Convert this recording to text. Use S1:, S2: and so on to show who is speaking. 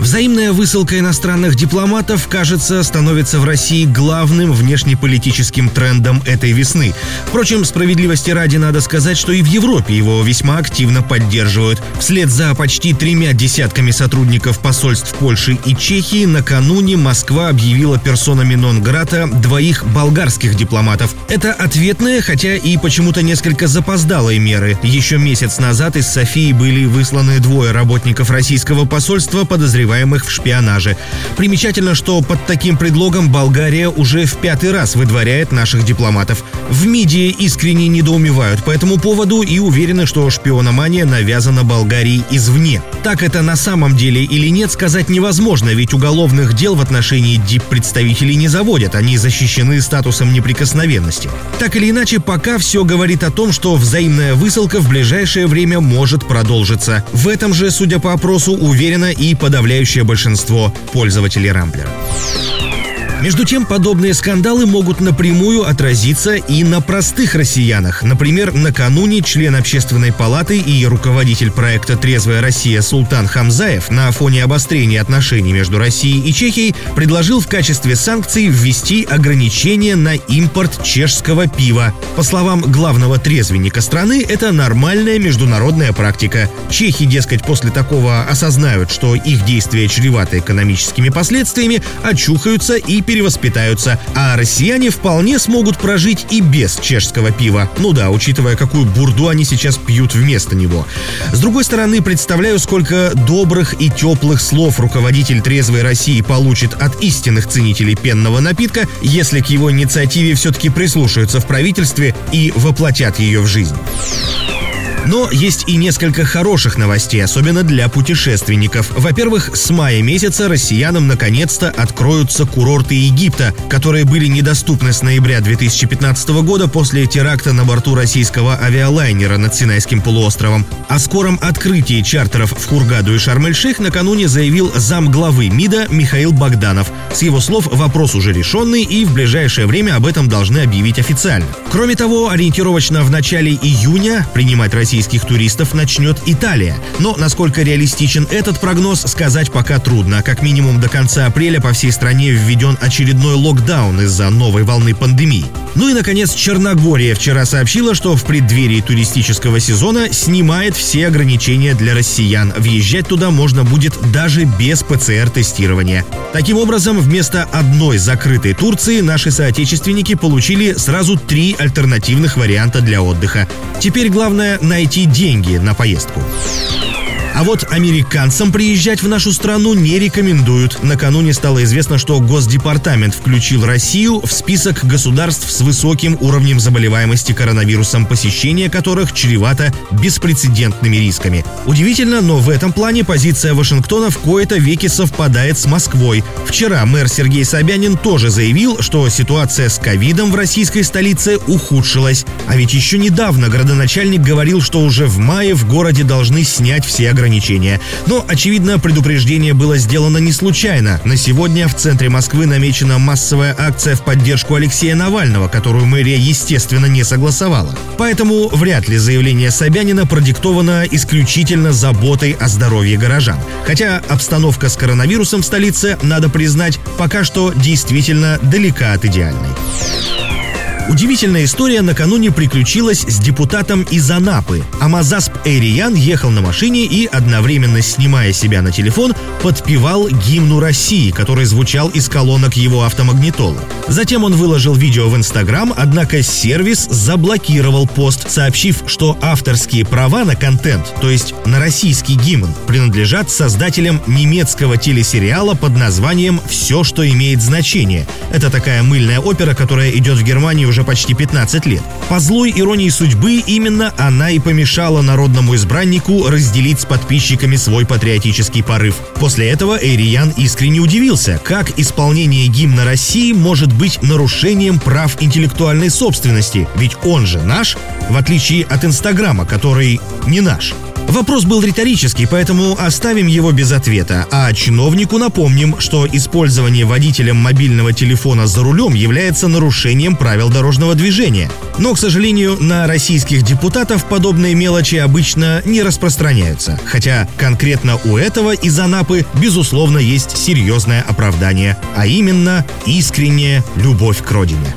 S1: Взаимная высылка иностранных дипломатов, кажется, становится в России главным внешнеполитическим трендом этой весны. Впрочем, справедливости ради надо сказать, что и в Европе его весьма активно поддерживают. Вслед за почти тремя десятками сотрудников посольств Польши и Чехии накануне Москва объявила персонами нон-грата двоих болгарских дипломатов. Это ответные, хотя и почему-то несколько запоздалые меры. Еще месяц назад из Софии были высланы двое работников российского посольства, подозреваемых подозреваемых в шпионаже. Примечательно, что под таким предлогом Болгария уже в пятый раз выдворяет наших дипломатов. В МИДе искренне недоумевают по этому поводу и уверены, что шпиономания навязана Болгарии извне. Так это на самом деле или нет, сказать невозможно, ведь уголовных дел в отношении дип-представителей не заводят, они защищены статусом неприкосновенности. Так или иначе, пока все говорит о том, что взаимная высылка в ближайшее время может продолжиться. В этом же, судя по опросу, уверена и подавляющая подавляющее большинство пользователей Рамблера. Между тем, подобные скандалы могут напрямую отразиться и на простых россиянах. Например, накануне член Общественной палаты и руководитель проекта «Трезвая Россия» Султан Хамзаев на фоне обострения отношений между Россией и Чехией предложил в качестве санкций ввести ограничения на импорт чешского пива. По словам главного трезвенника страны, это нормальная международная практика. Чехи, дескать, после такого осознают, что их действия чреваты экономическими последствиями, очухаются и перевоспитаются, а россияне вполне смогут прожить и без чешского пива. Ну да, учитывая, какую бурду они сейчас пьют вместо него. С другой стороны, представляю, сколько добрых и теплых слов руководитель трезвой России получит от истинных ценителей пенного напитка, если к его инициативе все-таки прислушаются в правительстве и воплотят ее в жизнь. Но есть и несколько хороших новостей, особенно для путешественников. Во-первых, с мая месяца россиянам наконец-то откроются курорты Египта, которые были недоступны с ноября 2015 года после теракта на борту российского авиалайнера над Синайским полуостровом. О скором открытии чартеров в Хургаду и Шарм-эль-Шейх накануне заявил замглавы МИДа Михаил Богданов. С его слов, вопрос уже решенный и в ближайшее время об этом должны объявить официально. Кроме того, ориентировочно в начале июня принимать Россию российских туристов начнет Италия. Но насколько реалистичен этот прогноз, сказать пока трудно. Как минимум до конца апреля по всей стране введен очередной локдаун из-за новой волны пандемии. Ну и, наконец, Черногория вчера сообщила, что в преддверии туристического сезона снимает все ограничения для россиян. Въезжать туда можно будет даже без ПЦР-тестирования. Таким образом, вместо одной закрытой Турции наши соотечественники получили сразу три альтернативных варианта для отдыха. Теперь главное найти деньги на поездку. А вот американцам приезжать в нашу страну не рекомендуют. Накануне стало известно, что Госдепартамент включил Россию в список государств с высоким уровнем заболеваемости коронавирусом, посещение которых чревато беспрецедентными рисками. Удивительно, но в этом плане позиция Вашингтона в кои-то веки совпадает с Москвой. Вчера мэр Сергей Собянин тоже заявил, что ситуация с ковидом в российской столице ухудшилась. А ведь еще недавно градоначальник говорил, что уже в мае в городе должны снять все ограничения ограничения. Но, очевидно, предупреждение было сделано не случайно. На сегодня в центре Москвы намечена массовая акция в поддержку Алексея Навального, которую мэрия, естественно, не согласовала. Поэтому вряд ли заявление Собянина продиктовано исключительно заботой о здоровье горожан. Хотя обстановка с коронавирусом в столице, надо признать, пока что действительно далека от идеальной. Удивительная история накануне приключилась с депутатом из Анапы. Амазасп Эйриян ехал на машине и, одновременно снимая себя на телефон, подпевал гимну России, который звучал из колонок его автомагнитолы. Затем он выложил видео в Инстаграм, однако сервис заблокировал пост, сообщив, что авторские права на контент, то есть на российский гимн, принадлежат создателям немецкого телесериала под названием «Все, что имеет значение». Это такая мыльная опера, которая идет в Германии уже уже почти 15 лет. По злой иронии судьбы именно она и помешала народному избраннику разделить с подписчиками свой патриотический порыв. После этого Эйриян искренне удивился, как исполнение гимна России может быть нарушением прав интеллектуальной собственности, ведь он же наш, в отличие от Инстаграма, который не наш. Вопрос был риторический, поэтому оставим его без ответа. А чиновнику напомним, что использование водителем мобильного телефона за рулем является нарушением правил дорожного движения. Но, к сожалению, на российских депутатов подобные мелочи обычно не распространяются. Хотя конкретно у этого из Анапы, безусловно, есть серьезное оправдание, а именно искренняя любовь к родине.